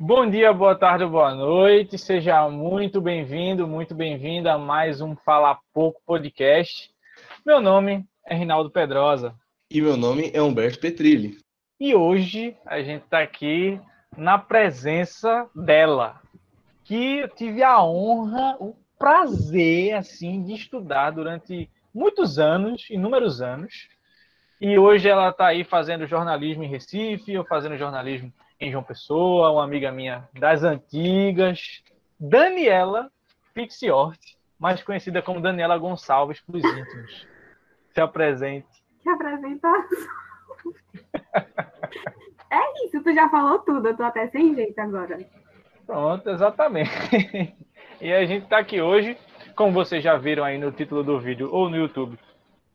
Bom dia, boa tarde, boa noite. Seja muito bem-vindo, muito bem-vinda a mais um Fala Pouco podcast. Meu nome é Rinaldo Pedrosa. E meu nome é Humberto Petrilli. E hoje a gente está aqui na presença dela, que eu tive a honra, o prazer, assim, de estudar durante muitos anos, inúmeros anos. E hoje ela está aí fazendo jornalismo em Recife, ou fazendo jornalismo em João Pessoa, uma amiga minha das antigas, Daniela Fixiort, mais conhecida como Daniela Gonçalves para os íntimos. Se apresente. Que apresentação. é isso, tu já falou tudo, eu tô até sem jeito agora. Pronto, exatamente. E a gente está aqui hoje, como vocês já viram aí no título do vídeo, ou no YouTube,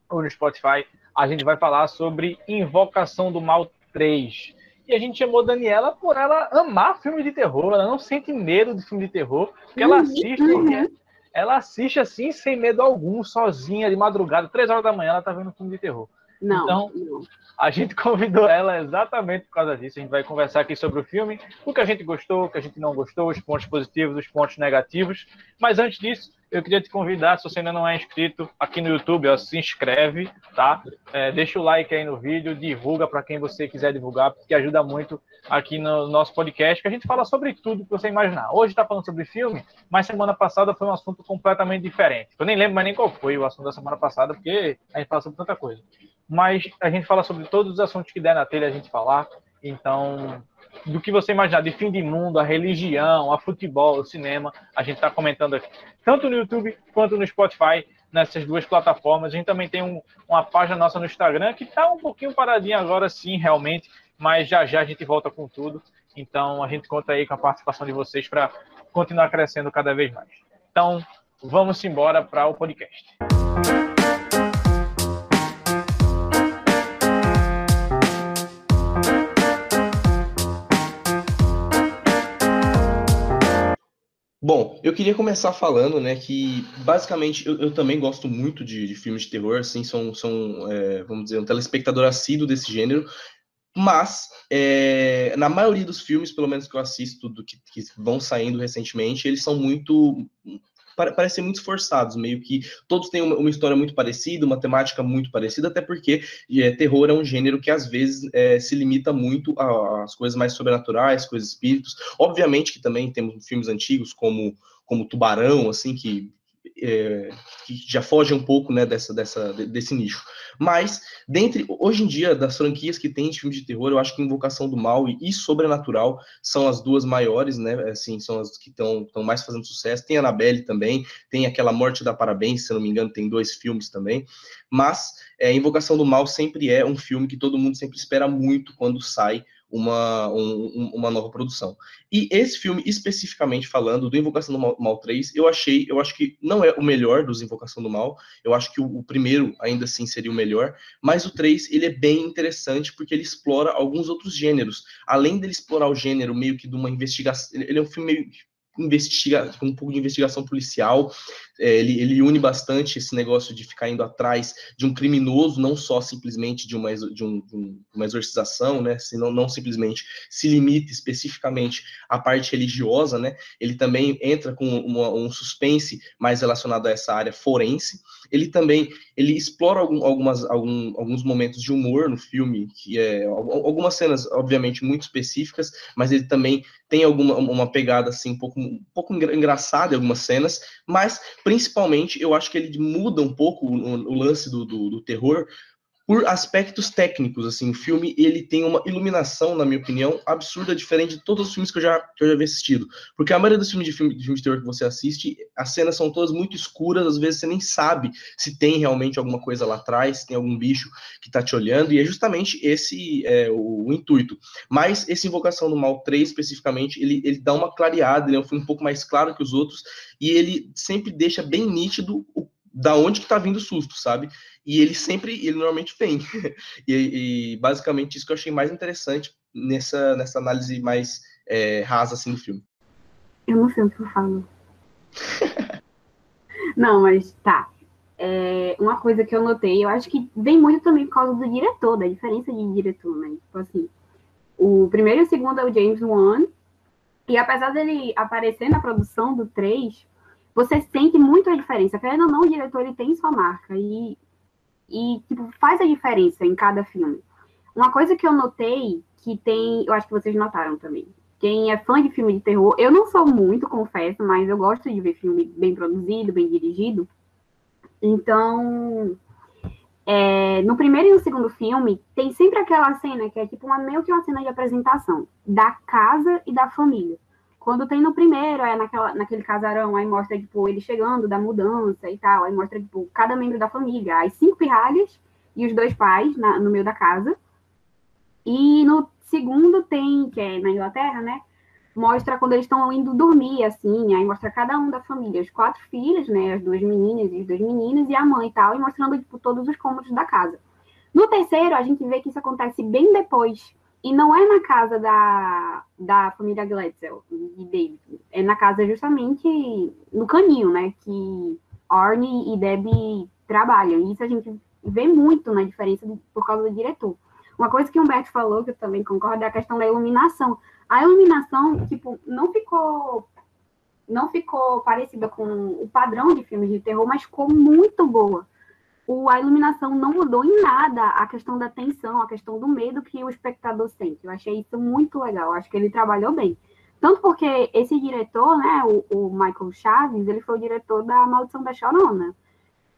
ou no Spotify, a gente vai falar sobre Invocação do Mal 3. E a gente chamou Daniela por ela amar filme de terror. Ela não sente medo de filme de terror, porque ela assiste, uhum. ela assiste assim sem medo algum, sozinha de madrugada, três horas da manhã, ela tá vendo filme de terror. Não, então, não. a gente convidou ela exatamente por causa disso. A gente vai conversar aqui sobre o filme, o que a gente gostou, o que a gente não gostou, os pontos positivos, os pontos negativos. Mas antes disso, eu queria te convidar, se você ainda não é inscrito aqui no YouTube, ó, se inscreve, tá? É, deixa o like aí no vídeo, divulga para quem você quiser divulgar, porque ajuda muito aqui no nosso podcast, que a gente fala sobre tudo que você imaginar. Hoje está falando sobre filme, mas semana passada foi um assunto completamente diferente. Eu nem lembro mais nem qual foi o assunto da semana passada, porque a gente fala sobre tanta coisa. Mas a gente fala sobre todos os assuntos que der na telha a gente falar. Então, do que você imaginar, de fim de mundo, a religião, a futebol, o cinema, a gente está comentando aqui. Tanto no YouTube quanto no Spotify, nessas duas plataformas. A gente também tem um, uma página nossa no Instagram que está um pouquinho paradinha agora, sim, realmente, mas já já a gente volta com tudo. Então a gente conta aí com a participação de vocês para continuar crescendo cada vez mais. Então, vamos embora para o podcast. Bom, eu queria começar falando, né, que basicamente eu, eu também gosto muito de, de, filmes de terror, assim, são, são é, vamos dizer, um telespectador assíduo desse gênero, mas é, na maioria dos filmes, pelo menos que eu assisto, do que, que vão saindo recentemente, eles são muito parecem muito forçados, meio que todos têm uma, uma, história muito parecida, uma temática muito parecida, até porque é, terror é um gênero que às vezes é, se limita muito às coisas mais sobrenaturais, coisas espíritos. Obviamente que também temos filmes antigos como como Tubarão, assim que é, que já foge um pouco né, dessa, dessa, desse nicho. Mas, dentre, hoje em dia, das franquias que tem de filmes de terror, eu acho que Invocação do Mal e, e Sobrenatural são as duas maiores, né? Assim, são as que estão mais fazendo sucesso. Tem Annabelle também, tem aquela Morte da Parabéns, se não me engano, tem dois filmes também. Mas é, Invocação do Mal sempre é um filme que todo mundo sempre espera muito quando sai uma, um, uma nova produção. E esse filme, especificamente falando do Invocação do Mal, Mal 3, eu achei, eu acho que não é o melhor dos Invocação do Mal, eu acho que o, o, primeiro ainda assim seria o melhor, mas o 3, ele é bem interessante porque ele explora alguns outros gêneros. Além dele explorar o gênero meio que de uma investigação, ele é um filme meio investiga, um pouco de investigação policial. É, ele, ele une bastante esse negócio de ficar indo atrás de um criminoso, não só simplesmente de uma, de um, de uma exorcização, né? Senão não simplesmente se limita especificamente à parte religiosa, né? Ele também entra com uma, um suspense mais relacionado a essa área forense. Ele também ele explora algum, algumas, algum, alguns momentos de humor no filme, que é algumas cenas, obviamente, muito específicas, mas ele também tem alguma uma pegada assim um pouco, um pouco engraçada em algumas cenas, mas principalmente eu acho que ele muda um pouco o, o lance do, do, do terror por aspectos técnicos, assim, o filme ele tem uma iluminação, na minha opinião, absurda, diferente de todos os filmes que eu já, que eu já vi assistido. Porque a maioria dos filmes de filme, de filme de terror que você assiste, as cenas são todas muito escuras, às vezes você nem sabe se tem realmente alguma coisa lá atrás, se tem algum bicho que tá te olhando, e é justamente esse é, o, o, intuito. Mas esse Invocação do Mal 3, especificamente, ele, ele dá uma clareada, ele é um filme um pouco mais claro que os outros, e ele sempre deixa bem nítido o da onde que tá vindo o susto, sabe? E ele sempre, ele normalmente vem. e, e, basicamente isso que eu achei mais interessante nessa, nessa análise mais é, rasa assim do filme. Eu não sei o que eu falo. não, mas tá. É, uma coisa que eu notei, eu acho que vem muito também por causa do diretor, da diferença de diretor, né? Tipo assim, o primeiro e o segundo é o James Wan, E apesar dele aparecer na produção do 3, você sente muito a diferença. Querendo ou não, o diretor ele tem sua marca e, e tipo, faz a diferença em cada filme. Uma coisa que eu notei, que tem, eu acho que vocês notaram também, quem é fã de filme de terror, eu não sou muito, confesso, mas eu gosto de ver filme bem produzido, bem dirigido. Então, é, no primeiro e no segundo filme, tem sempre aquela cena que é tipo uma, meio que uma cena de apresentação da casa e da família. Quando tem no primeiro, é naquela, naquele casarão, aí mostra, tipo, ele chegando da mudança e tal, aí mostra, tipo, cada membro da família, as cinco pirralhas e os dois pais na, no meio da casa. E no segundo tem, que é na Inglaterra, né, mostra quando eles estão indo dormir, assim, aí mostra cada um da família, os quatro filhos, né, as duas meninas e os dois meninos, e a mãe e tal, e mostrando, tipo, todos os cômodos da casa. No terceiro, a gente vê que isso acontece bem depois, e não é na casa da, da família Gletzel e David. É na casa justamente no caninho, né? Que Orne e Debbie trabalham. E isso a gente vê muito na diferença por causa do diretor. Uma coisa que o Humberto falou, que eu também concordo, é a questão da iluminação. A iluminação, tipo, não ficou não ficou parecida com o padrão de filmes de terror, mas ficou muito boa o, a iluminação não mudou em nada a questão da tensão, a questão do medo que o espectador sente. Eu achei isso muito legal, acho que ele trabalhou bem. Tanto porque esse diretor, né, o, o Michael Chaves, ele foi o diretor da Maldição da Chorona.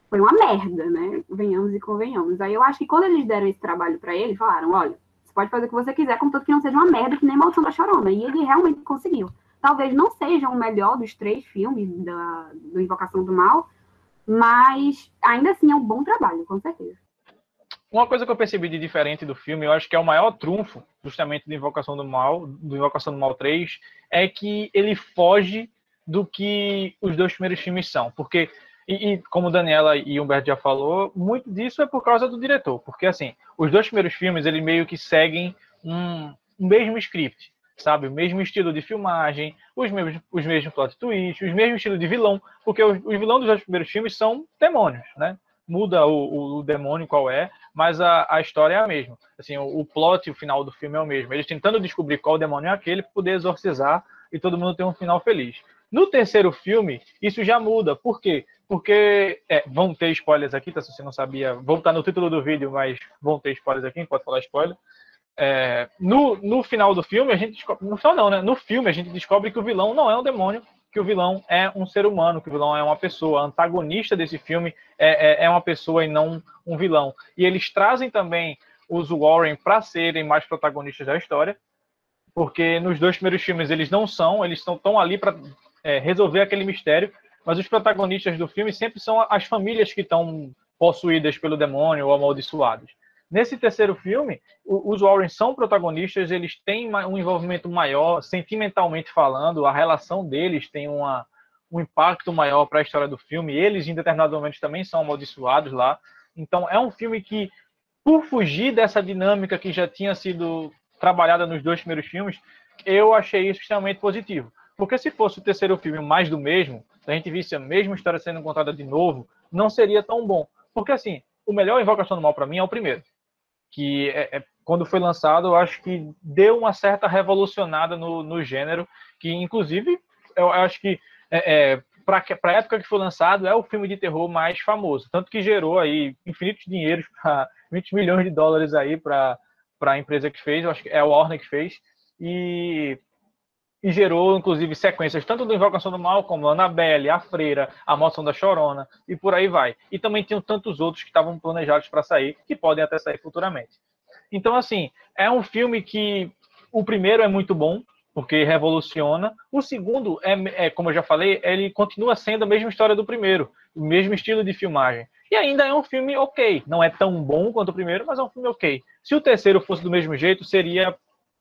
Foi uma merda, né? Venhamos e convenhamos. Aí eu acho que quando eles deram esse trabalho para ele, falaram: olha, você pode fazer o que você quiser, contanto que não seja uma merda que nem Maldição da Chorona. E ele realmente conseguiu. Talvez não seja o melhor dos três filmes da, do Invocação do Mal, mas ainda assim é um bom trabalho, com certeza. Uma coisa que eu percebi de diferente do filme, eu acho que é o maior trunfo, justamente do Invocação do Mal, do Invocação do Mal 3, é que ele foge do que os dois primeiros filmes são. Porque, e, e como Daniela e Humberto já falou, muito disso é por causa do diretor. Porque, assim, os dois primeiros filmes, ele meio que seguem um, um mesmo script sabe? O mesmo estilo de filmagem, os mesmos, os mesmos plot twists, os mesmos estilo de vilão, porque os, os vilões dos primeiros filmes são demônios, né? Muda o, o, demônio qual é, mas a, a história é a mesma. Assim, o, o plot o final do filme é o mesmo. Eles tentando descobrir qual demônio é aquele para poder exorcizar e todo mundo ter um final feliz. No terceiro filme, isso já muda. Por quê? Porque é, vão ter spoilers aqui, tá? Se você não sabia, vou estar no título do vídeo, mas vão ter spoilers aqui, pode falar spoiler. É, no, no final do filme, a gente descobre, no final não, né? No filme a gente descobre que o vilão não é um demônio, que o vilão é um ser humano, que o vilão é uma pessoa. A antagonista desse filme é, é, é uma pessoa e não um vilão. E eles trazem também os Warren para serem mais protagonistas da história, porque nos dois primeiros filmes eles não são, eles estão ali para é, resolver aquele mistério, mas os protagonistas do filme sempre são as famílias que estão possuídas pelo demônio ou amaldiçoadas. Nesse terceiro filme, os Warren são protagonistas, eles têm um envolvimento maior, sentimentalmente falando, a relação deles tem uma, um impacto maior para a história do filme. Eles, em determinados momentos, também são amaldiçoados lá. Então, é um filme que, por fugir dessa dinâmica que já tinha sido trabalhada nos dois primeiros filmes, eu achei isso extremamente positivo. Porque se fosse o terceiro filme mais do mesmo, se a gente visse a mesma história sendo contada de novo, não seria tão bom. Porque, assim, o melhor Invocação do Mal para mim é o primeiro que é, é, quando foi lançado, eu acho que deu uma certa revolucionada no, no gênero, que inclusive eu acho que é, é para a época que foi lançado, é o filme de terror mais famoso. Tanto que gerou aí infinitos dinheiros, para 20 milhões de dólares aí para a empresa que fez, eu acho que é a Warner que fez, e, e gerou, inclusive, sequências tanto do Invocação do Mal, como Annabelle, A Freira, A Moção da Chorona, e por aí vai. E também tinham tantos outros que estavam planejados para sair, que podem até sair futuramente. Então, assim, é um filme que o primeiro é muito bom, porque revoluciona. O segundo, é, é, como eu já falei, ele continua sendo a mesma história do primeiro, o mesmo estilo de filmagem. E ainda é um filme ok. Não é tão bom quanto o primeiro, mas é um filme ok. Se o terceiro fosse do mesmo jeito, seria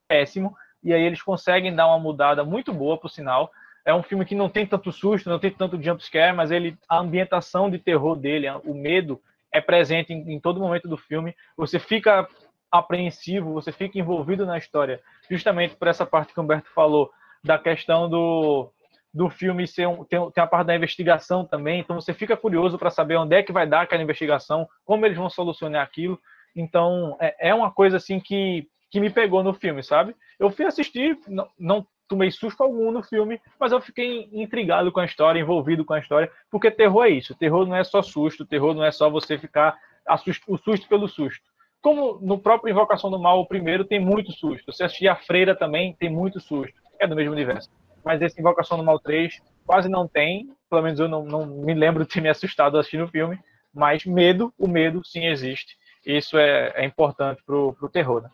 péssimo. E aí eles conseguem dar uma mudada muito boa, por sinal. É um filme que não tem tanto susto, não tem tanto jumpscare, mas ele, a ambientação de terror dele, o medo, é presente em, em todo momento do filme. Você fica apreensivo, você fica envolvido na história, justamente por essa parte que o Humberto falou, da questão do, do filme ser um, tem, tem a parte da investigação também, então você fica curioso para saber onde é que vai dar aquela investigação, como eles vão solucionar aquilo. Então, é, é uma coisa assim que, que me pegou no filme, sabe? Eu fui assistir, não, não tomei susto algum no filme, mas eu fiquei intrigado com a história, envolvido com a história, porque terror é isso. Terror não é só susto, terror não é só você ficar assusto, o susto pelo susto. Como no próprio Invocação do Mal, o primeiro tem muito susto. Se assistir a Freira também tem muito susto. É do mesmo universo. Mas esse Invocação do Mal 3 quase não tem. Pelo menos eu não, não me lembro de ter me assustado assistindo o filme. Mas medo, o medo sim existe. Isso é, é importante pro, pro terror, né?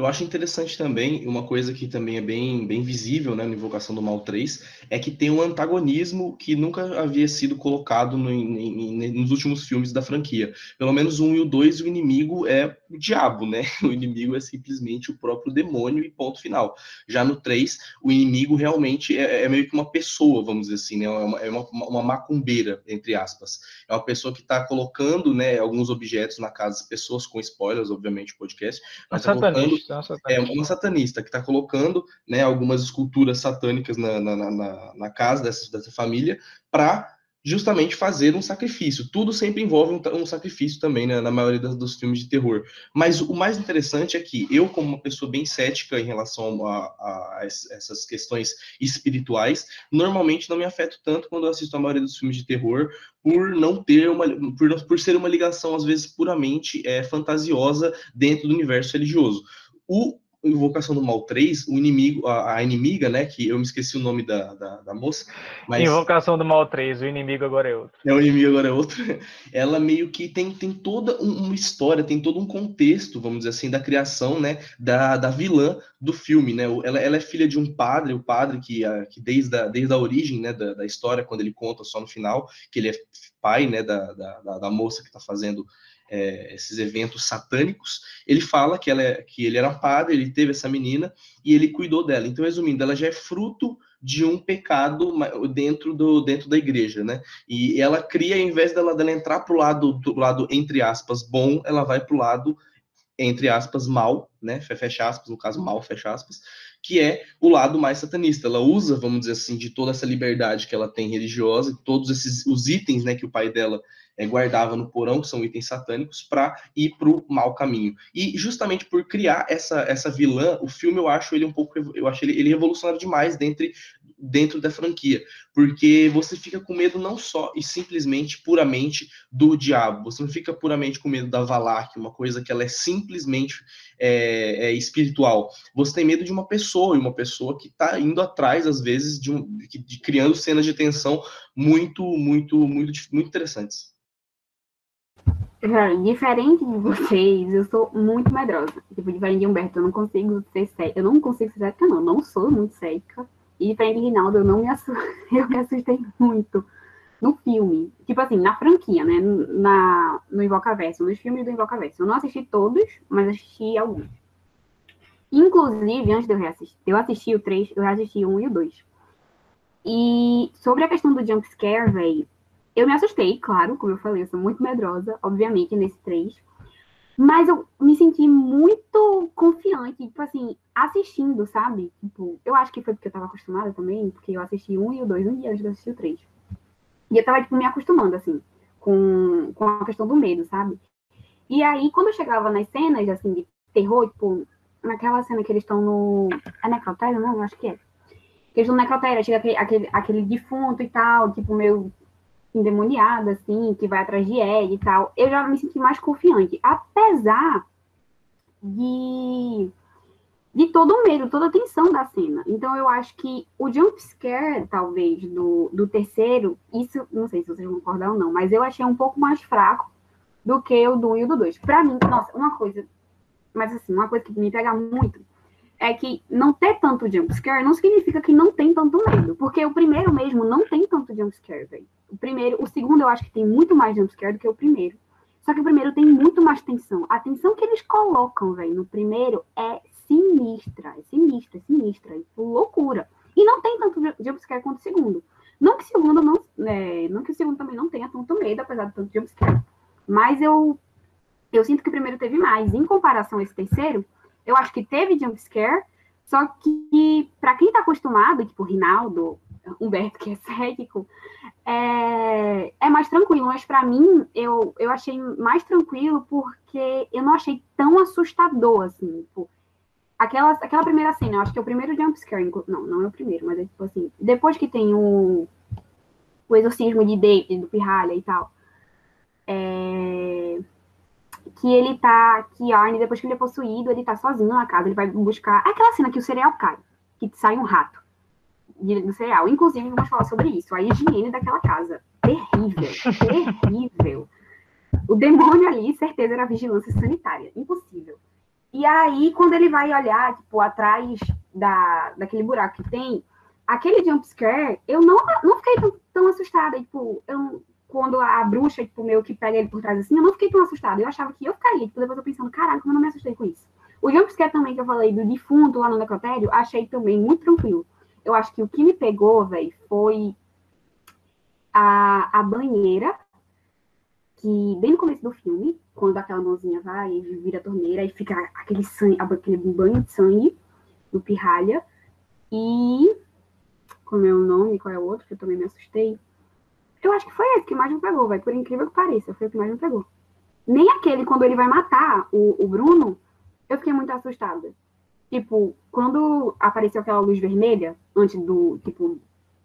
Eu acho interessante também, uma coisa que também é bem, bem visível né, na Invocação do Mal 3, é que tem um antagonismo que nunca havia sido colocado no, em, nos últimos filmes da franquia. Pelo menos um e o dois, o inimigo é o diabo, né? O inimigo é simplesmente o próprio demônio e ponto final. Já no 3, o inimigo realmente é, é meio que uma pessoa, vamos dizer assim, né? É uma, é uma, uma macumbeira, entre aspas. É uma pessoa que está colocando né, alguns objetos na casa das pessoas, com spoilers, obviamente, podcast. Mas tá colocando é uma satanista que está colocando né, algumas esculturas satânicas na, na, na, na casa dessa, dessa família para justamente fazer um sacrifício. Tudo sempre envolve um, um sacrifício também, né, na maioria das, dos filmes de terror. Mas o mais interessante é que eu, como uma pessoa bem cética em relação a, a, a, essas questões espirituais, normalmente não me afeto tanto quando eu assisto a maioria dos filmes de terror, por não ter uma, por, por ser uma ligação às vezes puramente é, fantasiosa dentro do universo religioso. O Invocação do Mal 3, o inimigo, a, a, inimiga, né? Que eu me esqueci o nome da, da, da, moça. Mas... Invocação do Mal 3, o inimigo agora é outro. É, o inimigo agora é outro. Ela meio que tem, tem toda uma história, tem todo um contexto, vamos dizer assim, da criação, né? Da, da vilã do filme, né? Ela, ela é filha de um padre, o padre que, a, que desde, a, desde a origem né, da, da história, quando ele conta só no final, que ele é pai, né? Da, da, da moça que está fazendo é, esses eventos satânicos, ele fala que, ela é, que ele era padre, ele teve essa menina e ele cuidou dela. Então, resumindo, ela já é fruto de um pecado dentro, do, dentro da igreja, né? E ela cria, ao invés dela, dela entrar para o lado, do lado, entre aspas, bom, ela vai para o lado, entre aspas, mal, né? Fecha aspas, no caso, mal, fecha aspas, que é o lado mais satanista. Ela usa, vamos dizer assim, de toda essa liberdade que ela tem religiosa, todos esses os itens, né, que o pai dela é, guardava no porão, que são itens satânicos, para ir para o mau caminho. E justamente por criar essa, essa vilã, o filme eu acho ele um pouco, eu acho ele, ele revolucionário demais dentro, dentro da franquia, porque você fica com medo não só e simplesmente puramente do diabo, você não fica puramente com medo da Valak, uma coisa que ela é simplesmente é, é espiritual. Você tem medo de uma pessoa, e uma pessoa que está indo atrás, às vezes, de, um, de, de criando cenas de tensão muito, muito, muito, muito interessantes. Diferente de vocês, eu sou muito medrosa. Tipo, diferente de Humberto, eu não consigo ser cética. Eu não consigo ser cética, não. Não sou muito cética. E diferente de Rinaldo, eu não me assustei. Eu me assustei muito no filme. Tipo assim, na franquia, né? Na, no Invocaverso, nos filmes do Invocaverso. Eu não assisti todos, mas assisti alguns. Inclusive, antes de eu reassistir, eu assisti o 3, eu assisti o 1 e o 2. E sobre a questão do jumpscare, velho, eu me assustei, claro, como eu falei, eu sou muito medrosa, obviamente, nesse 3. Mas eu me senti muito confiante, tipo assim, assistindo, sabe? Tipo, eu acho que foi porque eu tava acostumada também, porque eu assisti um e o dois um dia antes de assistir o três. E eu tava, tipo, me acostumando, assim, com, com a questão do medo, sabe? E aí, quando eu chegava nas cenas, assim, de terror, tipo, naquela cena que eles estão no. É necrotério, não? Eu acho que é. Que eles estão no necrotério, chega aquele, aquele, aquele defunto e tal, tipo, meio endemoniada, assim, que vai atrás de Ed e tal, eu já me senti mais confiante. Apesar de, de todo o medo, toda a tensão da cena. Então, eu acho que o jump scare, talvez, do, do terceiro, isso, não sei se vocês vão concordar ou não, mas eu achei um pouco mais fraco do que o do 1 e o do 2. Pra mim, nossa, uma coisa, mas assim, uma coisa que me pega muito é que não ter tanto jumpscare não significa que não tem tanto medo. Porque o primeiro mesmo não tem tanto jumpscare, velho. O primeiro, o segundo eu acho que tem muito mais jumpscare do que o primeiro. Só que o primeiro tem muito mais tensão. A tensão que eles colocam, velho, no primeiro é sinistra. É sinistra, é sinistra. É loucura. E não tem tanto jumpscare quanto o segundo. Não que o segundo não, é, não que o segundo também não tenha tanto medo, apesar de tanto jumpscare. Mas eu, eu sinto que o primeiro teve mais. Em comparação a esse terceiro, eu acho que teve jumpscare, só que para quem tá acostumado, tipo Rinaldo, Humberto, que é cético, é, é mais tranquilo. Mas para mim, eu, eu achei mais tranquilo porque eu não achei tão assustador, assim. Tipo, aquela, aquela primeira cena, eu acho que é o primeiro jumpscare, não, não é o primeiro, mas é tipo assim, depois que tem o, o exorcismo de David, do Pirralha e tal, é, que ele tá, que Arne, depois que ele é possuído, ele tá sozinho na casa, ele vai buscar, aquela cena que o cereal cai, que sai um rato do cereal, inclusive vamos falar sobre isso, a higiene daquela casa, terrível, terrível. O demônio ali, certeza, era vigilância sanitária, impossível. E aí, quando ele vai olhar, tipo, atrás da, daquele buraco que tem, aquele jumpscare, eu não, não fiquei tão, tão assustada. Tipo, eu, quando a bruxa, tipo, meio que pega ele por trás assim, eu não fiquei tão assustada. Eu achava que eu ficaria. Tipo, depois eu pensando, caralho, como eu não me assustei com isso. O jumpscare também que eu falei do defunto lá no necrotério, achei também muito tranquilo. Eu acho que o que me pegou, velho, foi a, a banheira que bem no começo do filme, quando aquela mãozinha vai e vira a torneira e fica aquele sangue, aquele banho de sangue do pirralha. E como é o nome, qual é o outro, que eu também me assustei. Eu acho que foi esse que mais me pegou, vai, por incrível que pareça, foi o que mais me pegou. Nem aquele quando ele vai matar o, o Bruno, eu fiquei muito assustada. Tipo, quando apareceu aquela luz vermelha, antes do, tipo,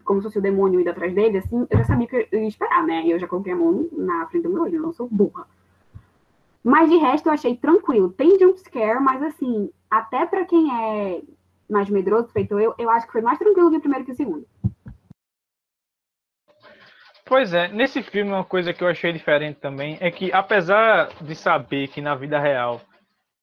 como se fosse o demônio indo atrás dele, assim, eu já sabia que eu ia esperar, né? E eu já coloquei a mão na frente do meu olho, eu não sou burra. Mas de resto eu achei tranquilo. Tem jumpscare, mas assim, até para quem é mais medroso, feito eu, eu acho que foi mais tranquilo que o primeiro que o segundo. Pois é, nesse filme uma coisa que eu achei diferente também é que apesar de saber que na vida real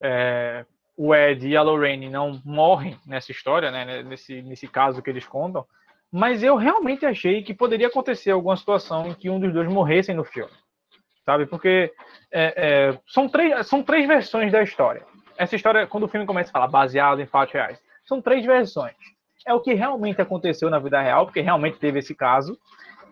é, o Ed e a Lorraine não morrem nessa história, né, nesse, nesse caso que eles contam, mas eu realmente achei que poderia acontecer alguma situação em que um dos dois morressem no filme, sabe? Porque é, é, são, três, são três versões da história. Essa história, quando o filme começa a falar baseado em fatos reais, são três versões. É o que realmente aconteceu na vida real, porque realmente teve esse caso.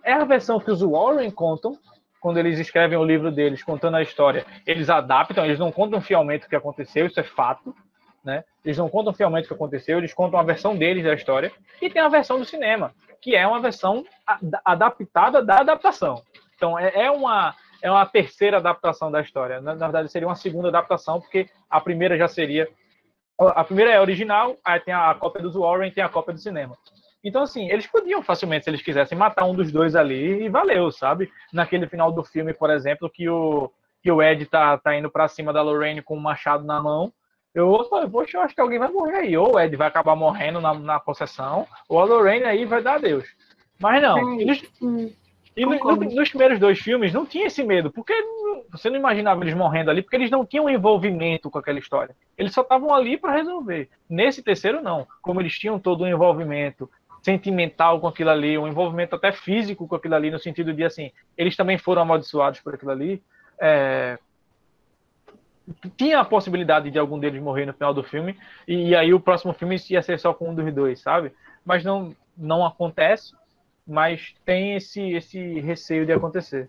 É a versão que os Warren contam, quando eles escrevem o livro deles contando a história, eles adaptam, eles não contam fielmente o que aconteceu, isso é fato. Né? Eles não contam fielmente o que aconteceu, eles contam a versão deles da história e tem a versão do cinema, que é uma versão adaptada da adaptação. Então é, é uma é uma terceira adaptação da história. Na, na, verdade seria uma segunda adaptação porque a primeira já seria a primeira é original, aí tem a cópia dos Warren, tem a cópia do cinema. Então, assim, eles podiam facilmente, se eles quisessem, matar um dos dois ali e valeu, sabe? Naquele final do filme, por exemplo, que o, que o Ed tá, tá indo para cima da Lorraine com um machado na mão, eu falei, poxa, eu acho que alguém vai morrer aí. Ou o Ed vai acabar morrendo na, na possessão, ou a Lorraine aí vai dar adeus. Mas não. e, nos, e no, no, nos primeiros dois filmes não tinha esse medo, porque você não imaginava eles morrendo ali, porque eles não tinham envolvimento com aquela história. Eles só estavam ali para resolver. Nesse terceiro, não. Como eles tinham todo um envolvimento sentimental com aquilo ali, um envolvimento até físico com aquilo ali, no sentido de assim, eles também foram amaldiçoados por aquilo ali. É, tinha a possibilidade de algum deles morrer no final do filme, e, e, aí o próximo filme ia ser só com um dos dois, sabe? Mas não, não acontece, mas tem esse, esse receio de acontecer.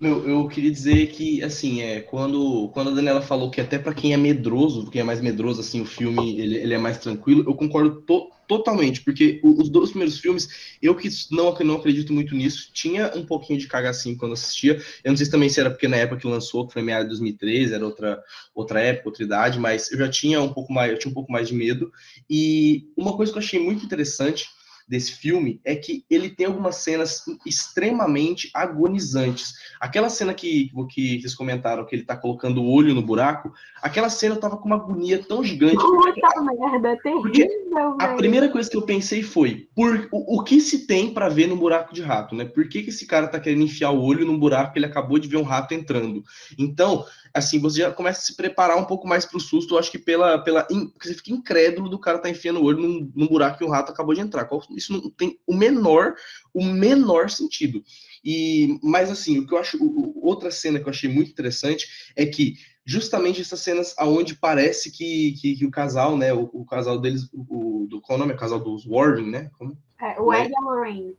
Meu, eu queria dizer que, assim, é, quando, quando a Daniela falou que até para quem é medroso, quem é mais medroso, assim, o filme, ele, ele é mais tranquilo, eu concordo to, totalmente, porque os dois primeiros filmes, eu que não, não acredito muito nisso, tinha um pouquinho de cagacinho quando assistia, eu não sei se também se era porque na época que lançou, que foi meia de 2013, era outra, outra época, outra idade, mas eu já tinha um pouco mais, eu tinha um pouco mais de medo, e uma coisa que eu achei muito interessante desse filme é que ele tem algumas cenas extremamente agonizantes. Aquela cena que, que vocês comentaram, que ele tá colocando o olho no buraco, aquela cena eu tava com uma agonia tão gigante. Puta merda, é terrível, A primeira coisa que eu pensei foi, por, o, o que se tem para ver no buraco de rato, né? Por que, que esse cara tá querendo enfiar o olho num buraco que ele acabou de ver um rato entrando? Então, assim, você já começa a se preparar um pouco mais para o susto, eu acho que pela, pela porque você fica incrédulo do cara tá enfiando o olho num, num buraco que o rato acabou de entrar. Isso não tem o menor, o menor sentido. E, mas assim, o que eu acho, outra cena que eu achei muito interessante é que justamente essas cenas aonde parece que, que, que o casal, né, o, o, casal deles, o, do qual é o nome? O casal dos Warren, né? Como? É, o Ed e a Lorraine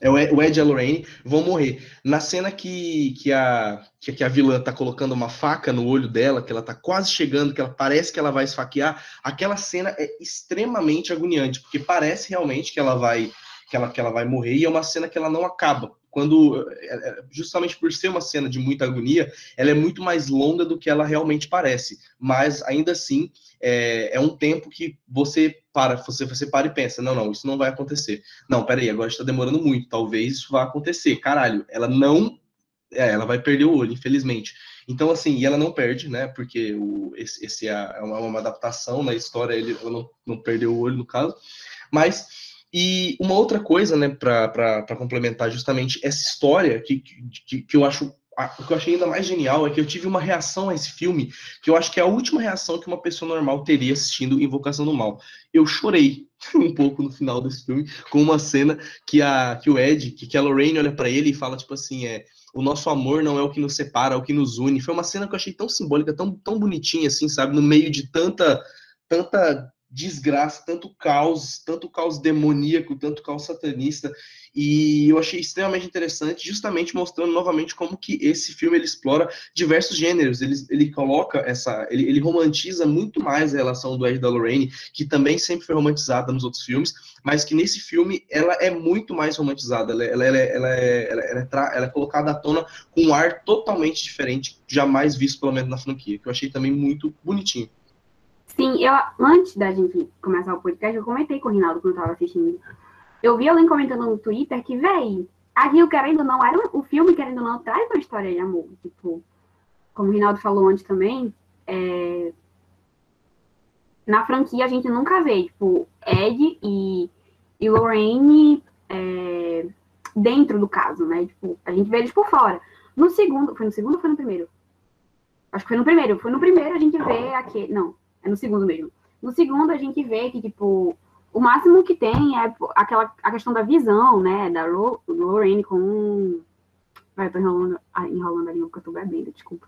é o Ed e a Lorraine vão morrer. Na cena que, que, a, que, a vilã tá colocando uma faca no olho dela, que ela tá quase chegando, que ela parece que ela vai esfaquear, aquela cena é extremamente agoniante, porque parece realmente que ela vai que ela, que ela vai morrer, e é uma cena que ela não acaba. Quando é, é, justamente por ser uma cena de muita agonia, ela é muito mais longa do que ela realmente parece. Mas ainda assim é, é um tempo que você para, você, você para e pensa, não, não, isso não vai acontecer. Não, peraí, agora está demorando muito, talvez isso vá acontecer. Caralho, ela não, é, ela vai perder o olho, infelizmente. Então, assim, e ela não perde, né? Porque o, esse, esse é uma, uma adaptação na história, ele ela não, não perdeu o olho, no caso. Mas e uma outra coisa, né, para complementar justamente essa história que, que, que eu acho o que eu achei ainda mais genial é que eu tive uma reação a esse filme que eu acho que é a última reação que uma pessoa normal teria assistindo Invocação do Mal. Eu chorei um pouco no final desse filme com uma cena que a que o Ed, que, a Lorraine olha para ele e fala tipo assim, é, o nosso amor não é o que nos separa, é o que nos une. Foi uma cena que eu achei tão simbólica, tão tão bonitinha assim, sabe, no meio de tanta tanta desgraça, tanto caos, tanto caos demoníaco, tanto caos satanista, e eu achei extremamente interessante, justamente mostrando novamente como que esse filme ele explora diversos gêneros, ele, ele coloca essa, ele, ele romantiza muito mais a relação do Ed da Lorraine, que também sempre foi romantizada nos outros filmes, mas que nesse filme ela é muito mais romantizada, ela, ela, ela, ela, é, ela, ela, é, ela é colocada à tona com um ar totalmente diferente, jamais visto pelo menos na franquia, que eu achei também muito bonitinho. Sim, eu, antes da gente começar o podcast, eu comentei com o Rinaldo quando eu tava assistindo. Eu vi alguém comentando no Twitter que, véi, a Rio, querendo ou não, era o filme, querendo ou não, traz uma história de amor. Tipo, como o Rinaldo falou antes também, é... na franquia a gente nunca vê, tipo, Ed e, e Lorraine é... dentro do caso, né? Tipo, a gente vê eles por fora. No segundo, foi no segundo ou foi no primeiro? Acho que foi no primeiro. Foi no primeiro a gente vê aqui. Não, é no segundo mesmo. No segundo, a gente vê que, tipo, o máximo que tem é aquela a questão da visão, né? Da Lorraine com. Vai, eu tô enrolando, ah, enrolando a língua porque eu tô bebendo, desculpa.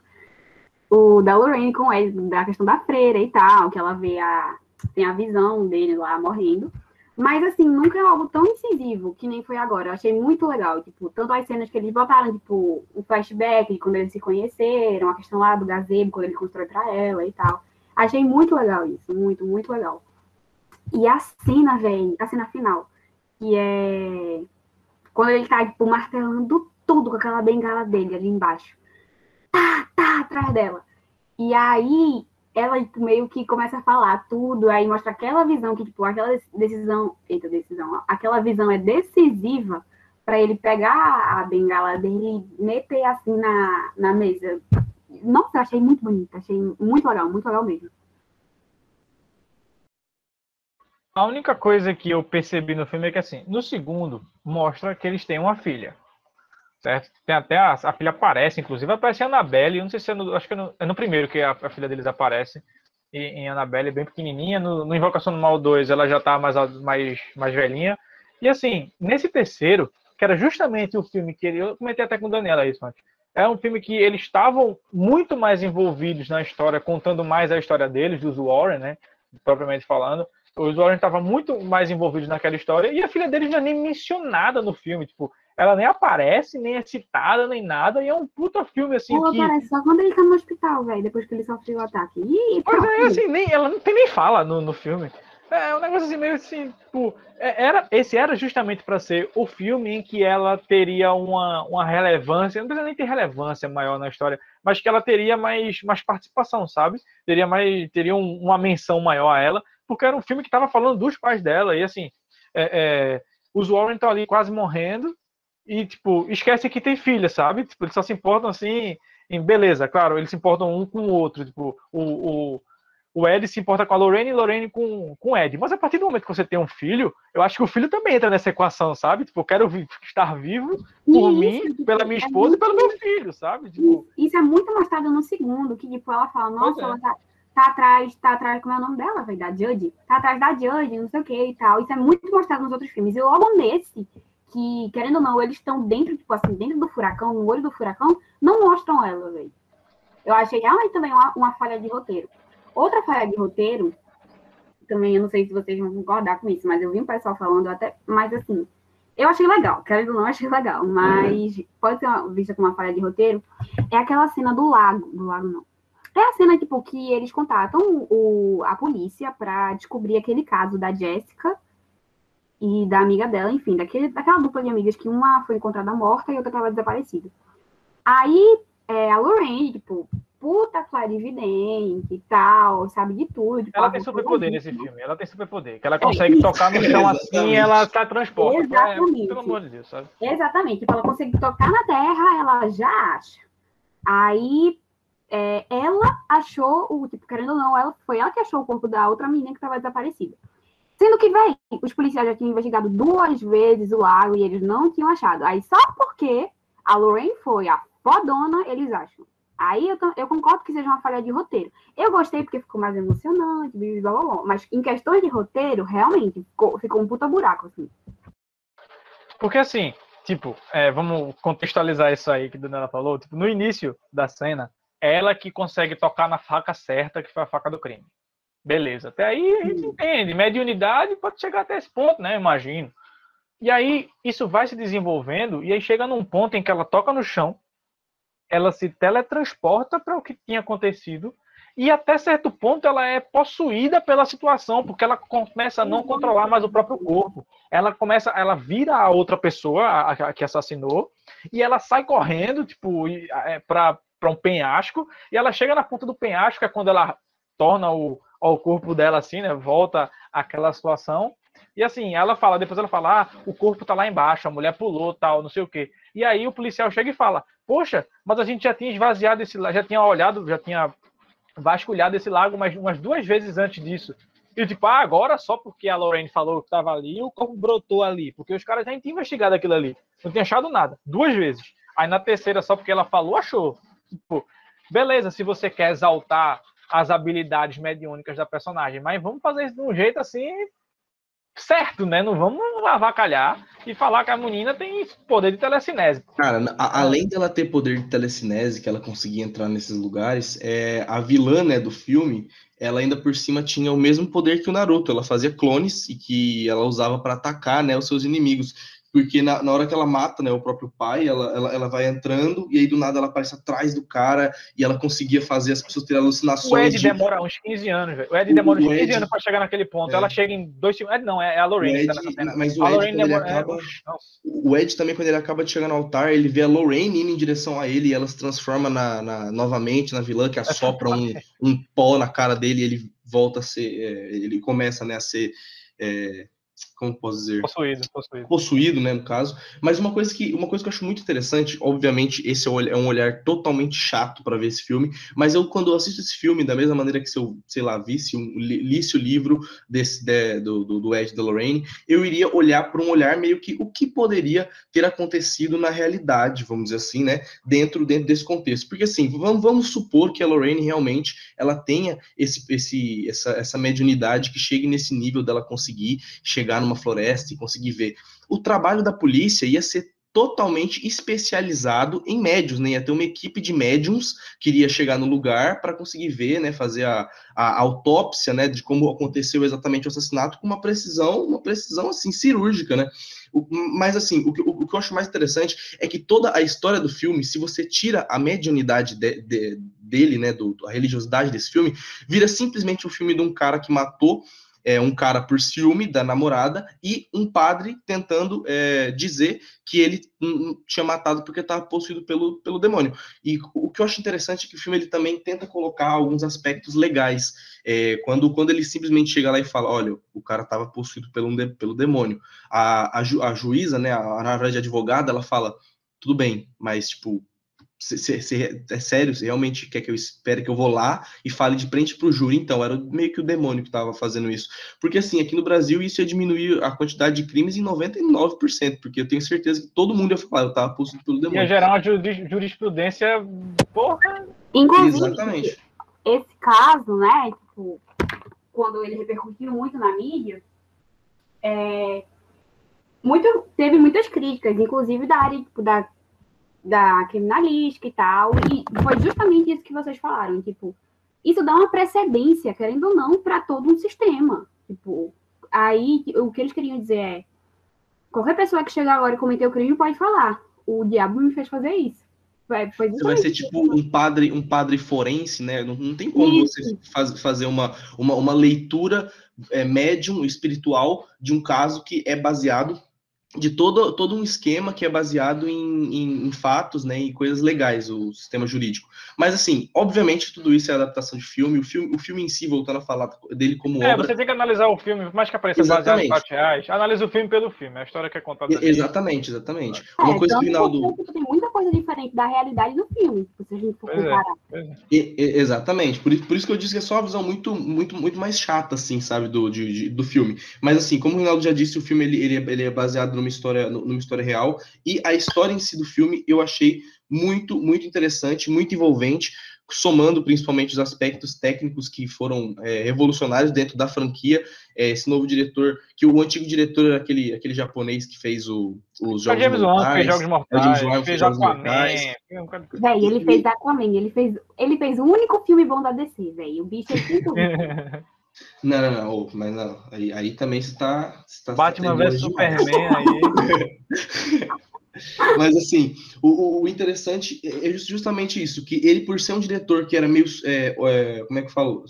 O da Lorraine com ele, da questão da freira e tal, que ela vê a. Tem a visão dele lá morrendo. Mas, assim, nunca é algo tão incisivo que nem foi agora. Eu achei muito legal. Tipo, tanto as cenas que eles botaram, tipo, o flashback de quando eles se conheceram, a questão lá do gazebo, quando ele constrói pra ela e tal. Achei muito legal isso, muito, muito legal. E a cena, velho, a cena final, que é quando ele tá, tipo, martelando tudo com aquela bengala dele ali embaixo. Tá, tá, atrás dela. E aí, ela tipo, meio que começa a falar tudo, aí mostra aquela visão que, tipo, aquela decisão, eita, decisão, aquela visão é decisiva para ele pegar a bengala dele e meter assim na, na mesa. Nossa, eu achei muito bonita, achei muito legal, muito legal mesmo. A única coisa que eu percebi no filme é que, assim, no segundo, mostra que eles têm uma filha. Certo? Tem até a, a filha aparece, inclusive, aparece a Annabelle. não sei se é no, acho que é no, é no primeiro que a, a, filha deles aparece. E, em Annabelle, bem pequenininha. No, no, Invocação do Mal 2, ela já tá mais, mais, mais velhinha. E, assim, nesse terceiro, que era justamente o filme que ele. Eu comentei até com Daniela isso antes é um filme que eles estavam muito mais envolvidos na história, contando mais a história deles, dos Warren, né? Propriamente falando. Os Warren estavam muito mais envolvidos naquela história e a filha deles não é nem mencionada no filme. Tipo, ela nem aparece, nem é citada, nem nada. E é um puta filme, assim. Ela que... aparece só quando ele tá no hospital, velho, depois que ele sofreu o ataque. Ih, pois é, assim, nem, ela não tem nem fala no, no filme. É um negócio assim, meio assim, tipo, é, era, esse era justamente para ser o filme em que ela teria uma, uma relevância, não precisa nem ter relevância maior na história, mas que ela teria mais, mais participação, sabe? Teria mais, teria um, uma menção maior a ela, porque era um filme que estava falando dos pais dela, e assim, é, é, os Warren estão ali quase morrendo, e, tipo, esquece que tem filha, sabe? Tipo, eles só se importam assim, em beleza, claro, eles se importam um com o outro, tipo, o, o o Ed se importa com a Lorraine e Lorraine com, com o Ed. Mas a partir do momento que você tem um filho, eu acho que o filho também entra nessa equação, sabe? Tipo, eu quero estar vivo por isso, mim, tipo, pela minha esposa é e pelo meu filho, sabe? Tipo... Isso é muito mostrado no segundo, que tipo, ela fala, nossa, é. ela tá, tá, atrás, tá atrás, como é o nome dela, velho? Da Judge? Tá atrás da Judge, não sei o que e tal. Isso é muito mostrado nos outros filmes. E logo nesse, que, querendo ou não, eles estão dentro, tipo assim, dentro do furacão, no olho do furacão, não mostram ela, velho. Eu achei realmente também uma, uma falha de roteiro. Outra falha de roteiro, também eu não sei se vocês vão concordar com isso, mas eu vi um pessoal falando até, mas assim, eu achei legal, quero ou não, achei legal, mas uhum. pode ser uma, vista como uma falha de roteiro, é aquela cena do lago, do lago não. É a cena, tipo, que eles contatam o, a polícia para descobrir aquele caso da Jéssica e da amiga dela, enfim, daquele, daquela dupla de amigas que uma foi encontrada morta e outra estava desaparecida. Aí é, a Lorraine, tipo, puta clarividente e tal, sabe de tudo. Ela tem superpoder nesse filme, ela tem superpoder, que ela é consegue é, tocar no chão assim e ela tá transporta. Exatamente. É, pelo amor de Deus, sabe? Exatamente, tipo, ela consegue tocar na terra, ela já acha. Aí é, ela achou, o, tipo, querendo ou não, ela, foi ela que achou o corpo da outra menina que estava desaparecida. Sendo que, velho, os policiais já tinham investigado duas vezes o lago e eles não tinham achado. Aí só porque a Lorraine foi a fodona, eles acham. Aí eu, eu, concordo que seja uma falha de roteiro. Eu gostei porque ficou mais emocionante, blá, blá, blá, mas em questões de roteiro, realmente, ficou, ficou um puta buraco, assim. Porque assim, tipo, é, vamos contextualizar isso aí que a Daniela falou. Tipo, no início da cena, ela que consegue tocar na faca certa, que foi a faca do crime. Beleza, até aí a gente entende. Mediunidade pode chegar até esse ponto, né? Imagino. E aí isso vai se desenvolvendo, e aí chega num ponto em que ela toca no chão, ela se teletransporta para o que tinha acontecido e até certo ponto ela é possuída pela situação, porque ela começa a não controlar mais o próprio corpo. Ela começa, ela vira a outra pessoa a, a que assassinou e ela sai correndo, tipo, é, para um penhasco e ela chega na ponta do penhasco, é quando ela torna o, o corpo dela assim, né, volta àquela situação. E assim, ela fala, depois ela fala, ah, o corpo tá lá embaixo, a mulher pulou, tal, não sei o quê. E aí o policial chega e fala, poxa, mas a gente já tinha esvaziado esse já tinha olhado, já tinha vasculhado esse lago mais umas duas vezes antes disso. E tipo, ah, agora só porque a Lorraine falou que estava ali, o corpo brotou ali, porque os caras já tinham investigado aquilo ali. Não tinha achado nada, duas vezes. Aí na terceira, só porque ela falou, achou. Tipo, beleza, se você quer exaltar as habilidades mediúnicas da personagem, mas vamos fazer isso de um jeito assim certo, né? Não vamos avacalhar e falar que a menina tem poder de telecinese. Cara, a, além dela ter poder de telecinese, que ela conseguia entrar nesses lugares, é, a vilã né, do filme, ela ainda por cima tinha o mesmo poder que o Naruto. Ela fazia clones e que ela usava para atacar né, os seus inimigos porque na, na, hora que ela mata né, o próprio pai, ela, ela, ela, vai entrando e aí do nada ela aparece atrás do cara e ela conseguia fazer as pessoas terem alucinações. O Ed de... demora uns 15 anos, velho. O Ed demora uns 15 Ed... anos para chegar naquele ponto. É. Ela chega em dois segundos. Ed não, é a Lorraine. Ed, tá mas o a Ed, demora... acaba... é... o Ed também, quando ele acaba de chegar no altar, ele vê a Lorraine indo em direção a ele e ela se transforma na, na novamente na vilã que assopra um, um pó na cara dele e ele volta a ser. É, ele começa né, a ser. É, como posso dizer? Possuído, possuído. Possuído, né, no caso. Mas uma coisa que, uma coisa que eu acho muito interessante, obviamente, esse é, é um olhar totalmente chato para ver esse filme, mas eu, quando eu assisto esse filme, da mesma maneira que se eu, sei lá, visse, um, lisse o livro desse, de, do, do, do Ed da Lorraine, eu iria olhar por um olhar meio que o que poderia ter acontecido na realidade, vamos dizer assim, né, dentro, dentro desse contexto. Porque, assim, vamos, vamos supor que a Lorraine realmente, ela tenha esse, esse, essa, essa mediunidade que chegue nesse nível dela conseguir chegar numa floresta e conseguir ver. O trabalho da polícia ia ser totalmente especializado em médios, né? Ia ter uma equipe de médiums que iria chegar no lugar para conseguir ver, né? Fazer a, a, autópsia, né? De como aconteceu exatamente o assassinato com uma precisão, uma precisão assim cirúrgica, né? O, mas assim, o, o, o, que eu acho mais interessante é que toda a história do filme, se você tira a mediunidade de, de, dele, né? Do, a religiosidade desse filme, vira simplesmente um filme de um cara que matou é, um cara por ciúme da namorada e um padre tentando é, dizer que ele tinha matado porque estava possuído pelo, pelo demônio. E o que eu acho interessante é que o filme ele também tenta colocar alguns aspectos legais. É, quando, quando ele simplesmente chega lá e fala, olha, o cara estava possuído pelo, pelo demônio. A, a, ju, a juíza, né, a, a advogada, ela fala, tudo bem, mas, tipo, você é sério? Você realmente quer que eu espere que eu vou lá e fale de frente para o júri? Então, era meio que o demônio que estava fazendo isso. Porque, assim, aqui no Brasil, isso ia diminuir a quantidade de crimes em 99%, porque eu tenho certeza que todo mundo ia falar, eu estava possuído pelo demônio. Ia gerar uma jurisprudência, porra. Inclusive, Exatamente. esse caso, né, tipo, quando ele repercutiu muito na mídia, é, muito, teve muitas críticas, inclusive da área tipo, da da criminalística e tal. E foi justamente isso que vocês falaram, tipo, isso dá uma precedência, querendo ou não, para todo um sistema. Tipo, aí o que eles queriam dizer é: qualquer pessoa que chegar agora e cometer o crime pode falar. O diabo me fez fazer isso. Vai, você vai ser tipo um padre, um padre forense, né? Não, não tem como isso. você faz, fazer uma, uma, uma leitura é, médium espiritual de um caso que é baseado de todo, todo um esquema que é baseado em, em, em, fatos, né, em coisas legais, o sistema jurídico. Mas, assim, obviamente, tudo isso é adaptação de filme. O filme, o filme em si, voltando a falar dele como é, obra... você tem que analisar o filme, por mais que apareça exatamente. baseado em fatos reais, analisa o filme pelo filme, a história que é contada. Exatamente, exatamente. É, Uma coisa final do... Tem muita coisa diferente da realidade do filme, se a gente for é, comparar. É, e, e, exatamente, por, por isso que eu disse que é só uma visão muito, muito, muito mais chata, assim, sabe, do, de, de, do filme. Mas, assim, como o Rinaldo já disse, o filme ele, ele, é, ele é baseado numa história, numa história real, e a história em si do filme eu achei muito, muito interessante, muito envolvente, somando principalmente os aspectos técnicos que foram é, revolucionários dentro da franquia. É, esse novo diretor, que o antigo diretor era aquele, aquele japonês que fez o, os Jogos James Mortais. fez Jogos Mortais, James Wan fez Jogos Mortais. Véi, ele fez Aquaman, ele fez, ele fez o único filme bom da DC, velho. O bicho é Não, não, não, mas não. Aí, aí também você está. Tá, Batman vs Superman aí. Mas assim, o, o, interessante é justamente isso, que ele, por ser um diretor que era meio, é, é, como é que eu falo,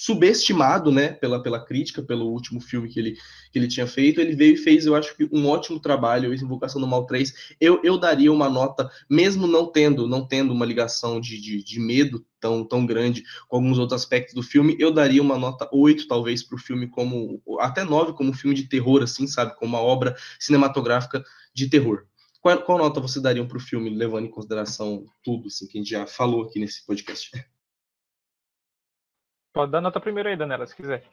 subestimado, né, pela, pela crítica, pelo último filme que ele, que ele tinha feito, ele veio e fez, eu acho que um ótimo trabalho, Invocação do Mal 3, eu, eu daria uma nota, mesmo não tendo, não tendo uma ligação de, de, de medo tão, tão grande com alguns outros aspectos do filme, eu daria uma nota 8, talvez, para o filme como, até 9, como um filme de terror, assim, sabe, como uma obra cinematográfica de terror. Qual, qual nota você daria para o filme, levando em consideração tudo assim, que a gente já falou aqui nesse podcast? Pode dar nota primeiro aí, Danela, se quiser.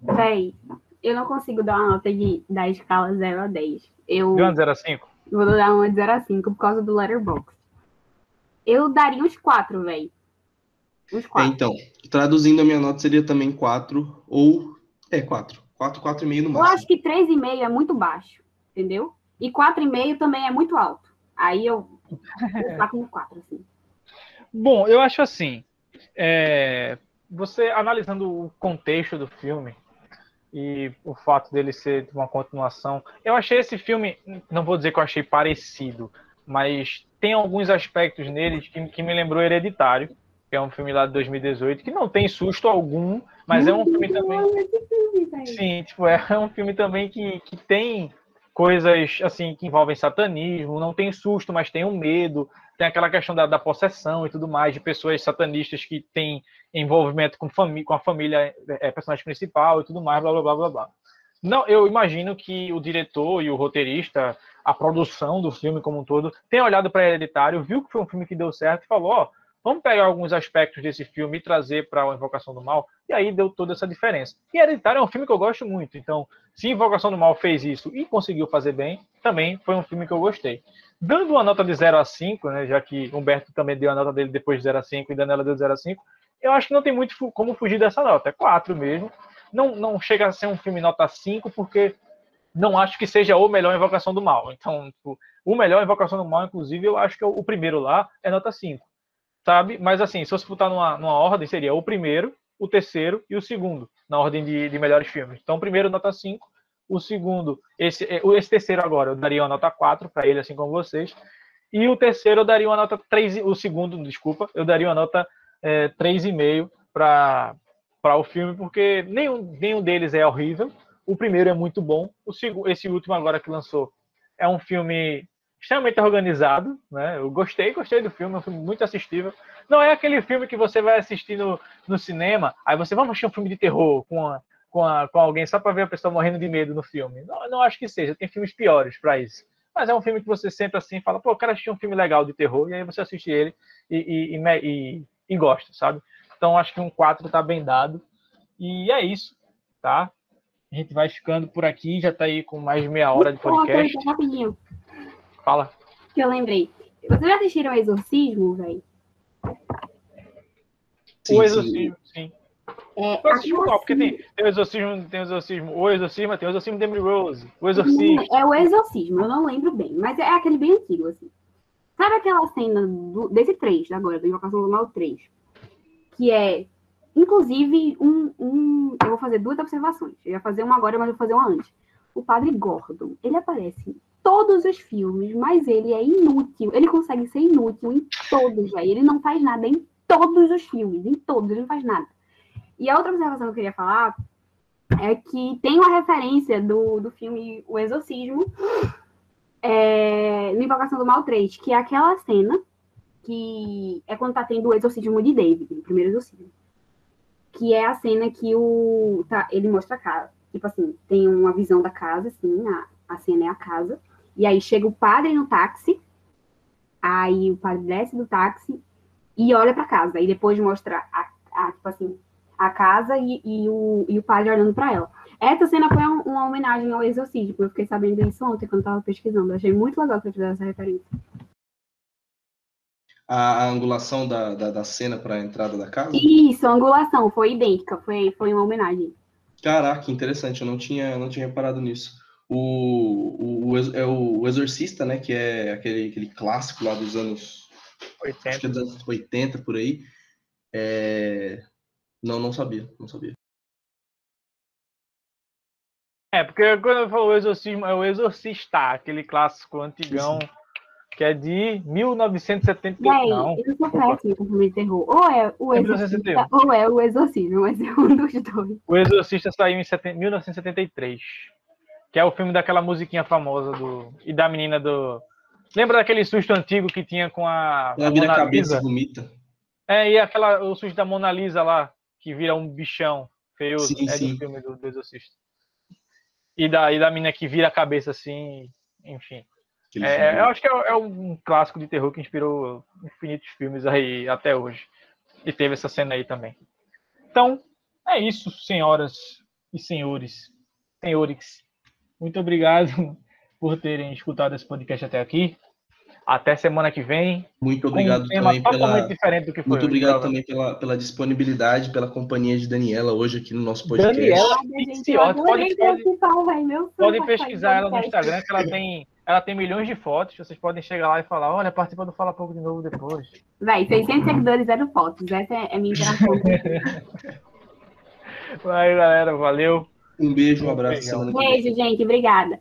Véi, eu não consigo dar uma nota de, da escala 0 a 10. Eu de 1 a 0 a 5? Vou dar uma de 0 a 5 por causa do Letterboxd. Eu daria uns 4, véi. Uns 4. É, então, traduzindo a minha nota seria também 4 ou... É, 4. 4, 4,5 no máximo. Eu acho que 3,5 é muito baixo, entendeu? E 4,5 também é muito alto. Aí eu saco no 4, assim. Bom, eu acho assim. É, você analisando o contexto do filme e o fato dele ser uma continuação, eu achei esse filme, não vou dizer que eu achei parecido, mas tem alguns aspectos nele que, que me lembrou Hereditário, que é um filme lá de 2018, que não tem susto algum, mas é um filme também. Sim, tipo, é um filme também que, que tem coisas assim que envolvem satanismo, não tem susto, mas tem um medo, tem aquela questão da, da possessão e tudo mais, de pessoas satanistas que têm envolvimento com, com a família, é, personagem principal e tudo mais, blá blá blá blá blá. Não, eu imagino que o diretor e o roteirista, a produção do filme como um todo, tenha olhado para Hereditário, viu que foi um filme que deu certo e falou: ó, oh, vamos pegar alguns aspectos desse filme e trazer para a Invocação do Mal, e aí deu toda essa diferença. E Hereditário é um filme que eu gosto muito, então, se Invocação do Mal fez isso e conseguiu fazer bem, também foi um filme que eu gostei. Dando uma nota de 0 a 5, né, já que Humberto também deu a nota dele depois de 0 a 5 e Danela deu 0 a 5, eu acho que não tem muito como fugir dessa nota, é 4 mesmo. Não, não chega a ser um filme nota 5, porque não acho que seja o melhor Invocação do Mal. Então, tipo, o melhor Invocação do Mal, inclusive, eu acho que é o primeiro lá é nota 5 sabe? Mas assim, se você botar numa, numa ordem, seria o primeiro, o terceiro e o segundo, na ordem de, de melhores filmes. Então, o primeiro, nota 5, o segundo, esse, é, esse terceiro agora, eu daria uma nota 4 para ele, assim como vocês. E o terceiro eu daria uma nota 3, o segundo, desculpa, eu daria uma nota é, 3,5 para o filme, porque nenhum, nenhum deles é horrível. O primeiro é muito bom, o esse último agora que lançou é um filme extremamente organizado, né? Eu gostei, gostei do filme, é um filme muito assistível. Não é aquele filme que você vai assistir no, no cinema, aí você vai assistir um filme de terror com, a, com, a, com alguém só para ver a pessoa morrendo de medo no filme. Não, não acho que seja, tem filmes piores para isso. Mas é um filme que você senta assim e fala, pô, eu quero assistir um filme legal de terror, e aí você assiste ele e, e, e, e, e gosta, sabe? Então acho que um 4 tá bem dado. E é isso, tá? A gente vai ficando por aqui, já tá aí com mais de meia hora de podcast. Rapidinho. Fala. Que eu lembrei. Vocês já assistiram Exorcismo, velho? O Exorcismo, sim. É, eu assisti qual? Porque tem, tem o Exorcismo, tem o Exorcismo, o Exorcismo, tem o Exorcismo de Emily Rose, o Exorcismo. É o Exorcismo, eu não lembro bem, mas é aquele bem antigo, assim. Sabe aquela cena do, desse 3, agora, do Invocação do Mal 3? Que é, inclusive, um, um. Eu vou fazer duas observações. Eu ia fazer uma agora, mas eu vou fazer uma antes. O padre Gordon, ele aparece todos os filmes, mas ele é inútil. Ele consegue ser inútil em todos, velho. Ele não faz nada em todos os filmes, em todos, ele não faz nada. E a outra observação que eu queria falar é que tem uma referência do, do filme O Exorcismo, é, no Invocação do Mal 3, que é aquela cena que é quando tá tendo o exorcismo de David, o primeiro exorcismo. Que é a cena que o. Tá, ele mostra a casa. Tipo assim, tem uma visão da casa, assim, a, a cena é a casa. E aí chega o padre no táxi, aí o padre desce do táxi e olha para casa. E depois mostra a, a, tipo assim, a casa e, e, o, e o padre olhando para ela. Essa cena foi uma, uma, homenagem ao exorcismo. Eu fiquei sabendo disso ontem quando estava pesquisando. Eu achei muito legal que eu tivesse essa referência. A, a angulação da, da, da cena para a entrada da casa? Isso, a angulação foi idêntica, foi, foi uma homenagem. Caraca, interessante, eu não tinha, não tinha reparado nisso. O, o, é o Exorcista, né, que é aquele, aquele clássico lá dos anos 80, acho que é dos anos 80 por aí. É... Não, não sabia, não sabia. É, porque quando eu falo o exorcismo, é o exorcista, aquele clássico antigão, Sim. que é de 1970. Bem, não, eu sou péssimo com filme de terror. Ou é o exorcista, ou é o exorcismo, mas é um dos dois. O exorcista saiu em 1973, que é o filme daquela musiquinha famosa do e da menina do Lembra daquele susto antigo que tinha com a. Ela vira a cabeça vomita. É, e aquela, o susto da Mona Lisa lá, que vira um bichão. Sim, é sim. do filme do, do Exorcista. E da, e da mina que vira a cabeça assim, enfim. É, eu acho que é, é, um clássico de terror que inspirou infinitos filmes aí até hoje. E teve essa cena aí também. Então, é isso, senhoras e senhores. Senhores. Muito obrigado por terem escutado esse podcast até aqui. Até semana que vem. Muito obrigado um também pela. Diferente do que foi muito obrigado também pela, pela disponibilidade, pela companhia de Daniela hoje aqui no nosso podcast. Daniela, pode, pode, pode pesquisar ela no Instagram, que ela tem, ela tem milhões de fotos. Vocês podem chegar lá e falar: olha, participa do Fala Pouco de novo depois. Véi, 600 seguidores, zero fotos. Essa é a minha interação. Vai, galera, valeu. Um beijo, um abraço. Beijo, gente. Obrigada.